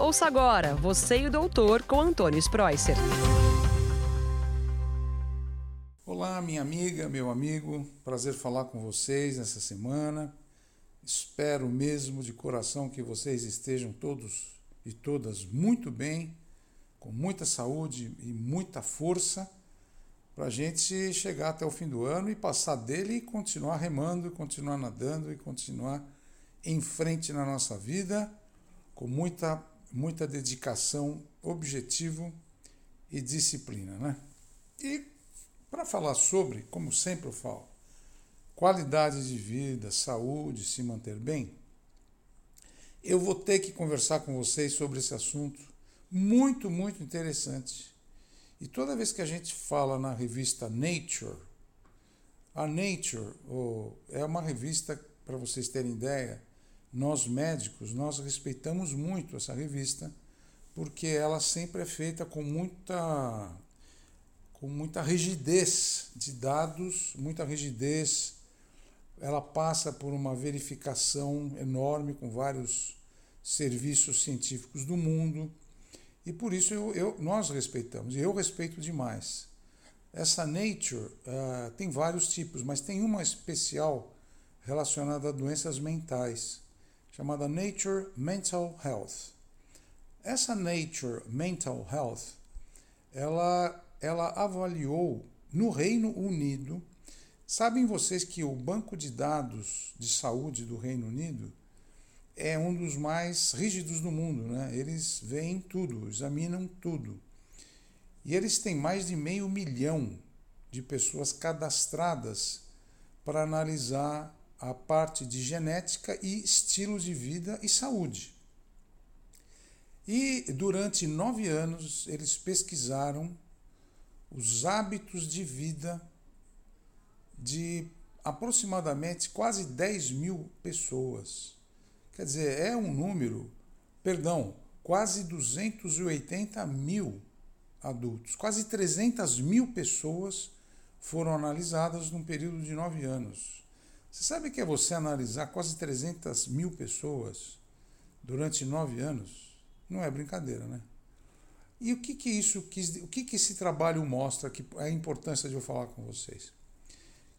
Ouça agora Você e o Doutor com Antônio Spreuser. Olá, minha amiga, meu amigo. Prazer falar com vocês nessa semana. Espero mesmo de coração que vocês estejam todos e todas muito bem, com muita saúde e muita força para a gente chegar até o fim do ano e passar dele e continuar remando, continuar nadando e continuar em frente na nossa vida com muita, muita dedicação, objetivo e disciplina. Né? E para falar sobre, como sempre eu falo, qualidade de vida, saúde, se manter bem, eu vou ter que conversar com vocês sobre esse assunto muito, muito interessante e toda vez que a gente fala na revista Nature, a Nature oh, é uma revista, para vocês terem ideia, nós médicos, nós respeitamos muito essa revista, porque ela sempre é feita com muita com muita rigidez de dados, muita rigidez. Ela passa por uma verificação enorme com vários serviços científicos do mundo. E por isso eu, eu, nós respeitamos, e eu respeito demais. Essa nature uh, tem vários tipos, mas tem uma especial relacionada a doenças mentais, chamada Nature Mental Health. Essa Nature Mental Health, ela, ela avaliou no Reino Unido. Sabem vocês que o banco de dados de saúde do Reino Unido é um dos mais rígidos do mundo, né? Eles veem tudo, examinam tudo. E eles têm mais de meio milhão de pessoas cadastradas para analisar a parte de genética e estilo de vida e saúde. E durante nove anos eles pesquisaram os hábitos de vida de aproximadamente quase 10 mil pessoas. Quer dizer, é um número, perdão, quase 280 mil adultos, quase 300 mil pessoas foram analisadas num período de nove anos. Você sabe que é você analisar quase 300 mil pessoas durante nove anos? Não é brincadeira, né? E o que que isso quis, o que que esse trabalho mostra que é a importância de eu falar com vocês?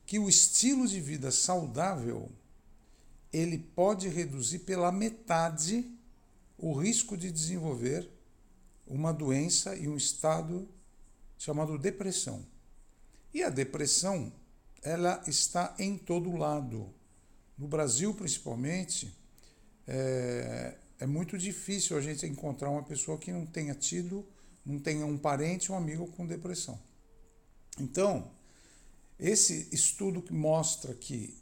Que o estilo de vida saudável ele pode reduzir pela metade o risco de desenvolver uma doença e um estado chamado depressão. E a depressão, ela está em todo lado. No Brasil, principalmente, é, é muito difícil a gente encontrar uma pessoa que não tenha tido, não tenha um parente um amigo com depressão. Então, esse estudo que mostra que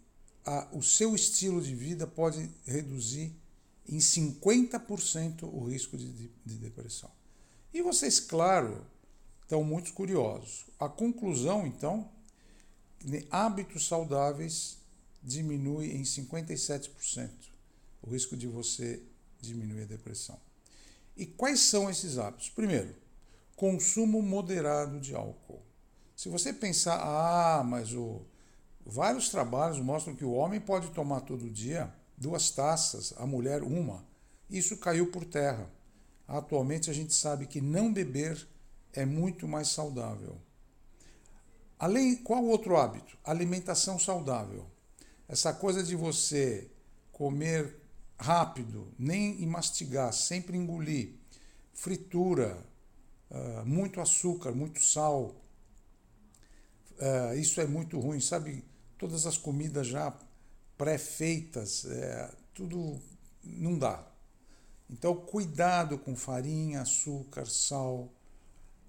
a, o seu estilo de vida pode reduzir em 50% o risco de, de, de depressão. E vocês, claro, estão muito curiosos. A conclusão, então, hábitos saudáveis diminui em 57% o risco de você diminuir a depressão. E quais são esses hábitos? Primeiro, consumo moderado de álcool. Se você pensar, ah, mas o, Vários trabalhos mostram que o homem pode tomar todo dia duas taças, a mulher uma. Isso caiu por terra. Atualmente a gente sabe que não beber é muito mais saudável. Além, qual outro hábito? Alimentação saudável. Essa coisa de você comer rápido, nem mastigar, sempre engolir, fritura, uh, muito açúcar, muito sal, uh, isso é muito ruim, sabe? todas as comidas já pré-feitas, é, tudo não dá. Então, cuidado com farinha, açúcar, sal,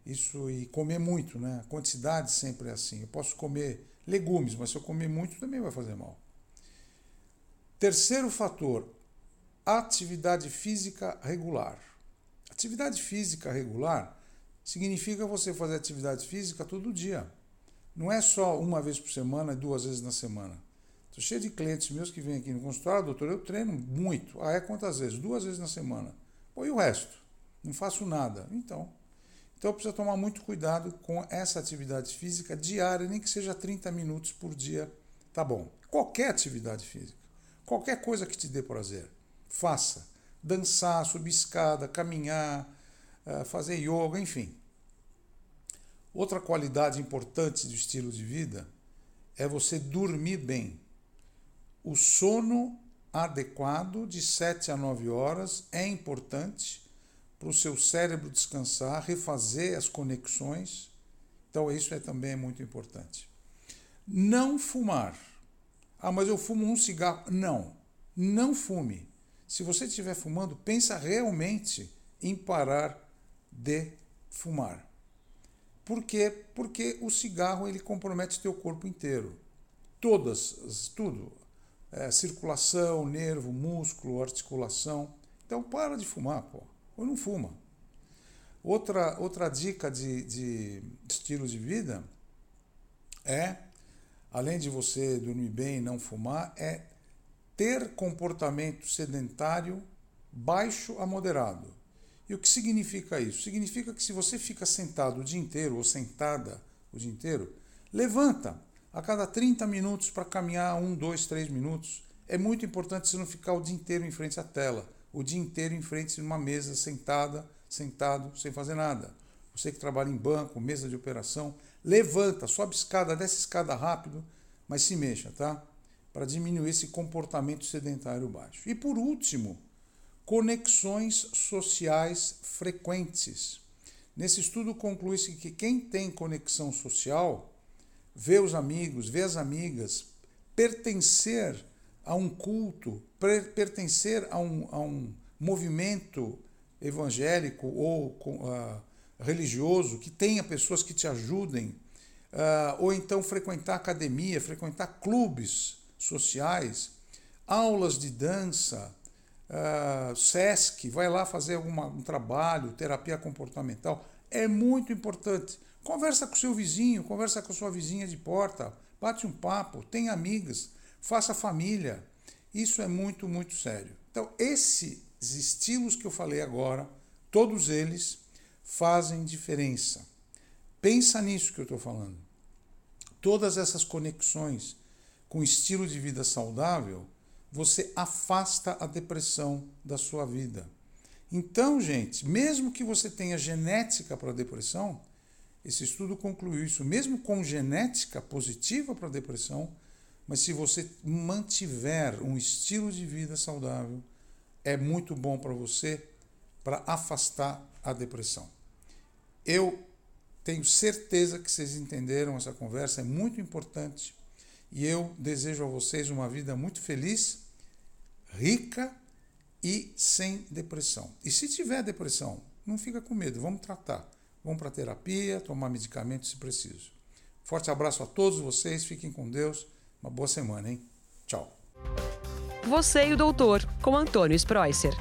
isso e comer muito, né? A quantidade sempre é assim. Eu posso comer legumes, mas se eu comer muito também vai fazer mal. Terceiro fator, atividade física regular. Atividade física regular significa você fazer atividade física todo dia. Não é só uma vez por semana, duas vezes na semana. Estou cheio de clientes meus que vêm aqui no consultório, doutor, eu treino muito. Ah, é quantas vezes? Duas vezes na semana. Pô, e o resto? Não faço nada. Então, então precisa tomar muito cuidado com essa atividade física diária, nem que seja 30 minutos por dia, tá bom. Qualquer atividade física, qualquer coisa que te dê prazer, faça. dançar, subir escada, caminhar, eh, fazer yoga, enfim. Outra qualidade importante do estilo de vida é você dormir bem. O sono adequado de 7 a 9 horas é importante para o seu cérebro descansar, refazer as conexões. Então, isso é também muito importante. Não fumar. Ah, mas eu fumo um cigarro. Não, não fume. Se você estiver fumando, pensa realmente em parar de fumar. Por quê? Porque o cigarro ele compromete o teu corpo inteiro. Todas, tudo. É, circulação, nervo, músculo, articulação. Então para de fumar, pô. Ou não fuma. Outra, outra dica de, de estilo de vida é, além de você dormir bem e não fumar, é ter comportamento sedentário baixo a moderado. E o que significa isso? Significa que se você fica sentado o dia inteiro ou sentada o dia inteiro, levanta a cada 30 minutos para caminhar um, dois, três minutos. É muito importante você não ficar o dia inteiro em frente à tela, o dia inteiro em frente a uma mesa sentada, sentado, sem fazer nada. Você que trabalha em banco, mesa de operação, levanta, sobe escada, desce escada rápido, mas se mexa, tá? Para diminuir esse comportamento sedentário baixo. E por último, conexões sociais frequentes. Nesse estudo conclui-se que quem tem conexão social, vê os amigos, vê as amigas, pertencer a um culto, pertencer a um, a um movimento evangélico ou uh, religioso que tenha pessoas que te ajudem, uh, ou então frequentar academia, frequentar clubes sociais, aulas de dança, uh, SESC, vai lá fazer alguma, um trabalho, terapia comportamental. É muito importante. Conversa com seu vizinho, conversa com sua vizinha de porta, bate um papo, tem amigas, faça família. Isso é muito, muito sério. Então, esses estilos que eu falei agora, todos eles fazem diferença. Pensa nisso que eu estou falando. Todas essas conexões com estilo de vida saudável você afasta a depressão da sua vida. Então, gente, mesmo que você tenha genética para depressão, esse estudo concluiu isso, mesmo com genética positiva para depressão, mas se você mantiver um estilo de vida saudável, é muito bom para você para afastar a depressão. Eu tenho certeza que vocês entenderam essa conversa, é muito importante e eu desejo a vocês uma vida muito feliz, rica e sem depressão. E se tiver depressão, não fica com medo, vamos tratar. Vamos para terapia, tomar medicamentos se preciso. Forte abraço a todos vocês, fiquem com Deus. Uma boa semana, hein? Tchau. Você e o doutor, com Antônio Spreusser.